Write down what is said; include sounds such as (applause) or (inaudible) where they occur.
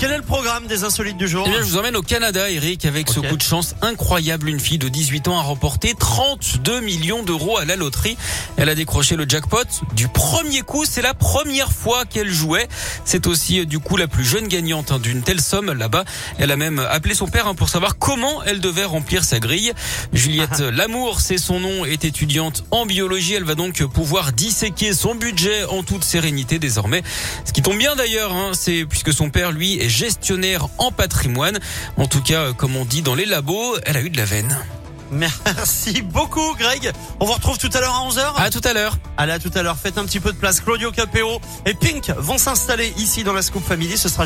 Quel est le programme des insolites du jour Eh bien, je vous emmène au Canada, Eric, avec ce Ok. coup de chance incroyable. Une fille de 18 ans a remporté 32 millions d'euros à la loterie. Elle a décroché le jackpot du premier coup. C'est la première fois qu'elle jouait. C'est aussi, euh, du coup, la plus jeune gagnante hein, d'une telle somme là-bas. Elle a même appelé son père hein, pour savoir comment elle devait remplir sa grille. Juliette (laughs) Lamour, c'est son nom, est étudiante en biologie. Elle va donc pouvoir disséquer son budget en toute sérénité désormais. Ce qui tombe bien d'ailleurs, hein, c'est puisque son père, lui, est gestionnaire en patrimoine. En tout cas, euh, comme on dit dans les labos, elle a eu de la veine. Merci beaucoup Greg. On vous retrouve tout à l'heure à 11h. À tout à l'heure. Allez à tout à l'heure. Faites un petit peu de place. Claudio Capéo et Pink vont s'installer ici dans la Scoop Family. Ce sera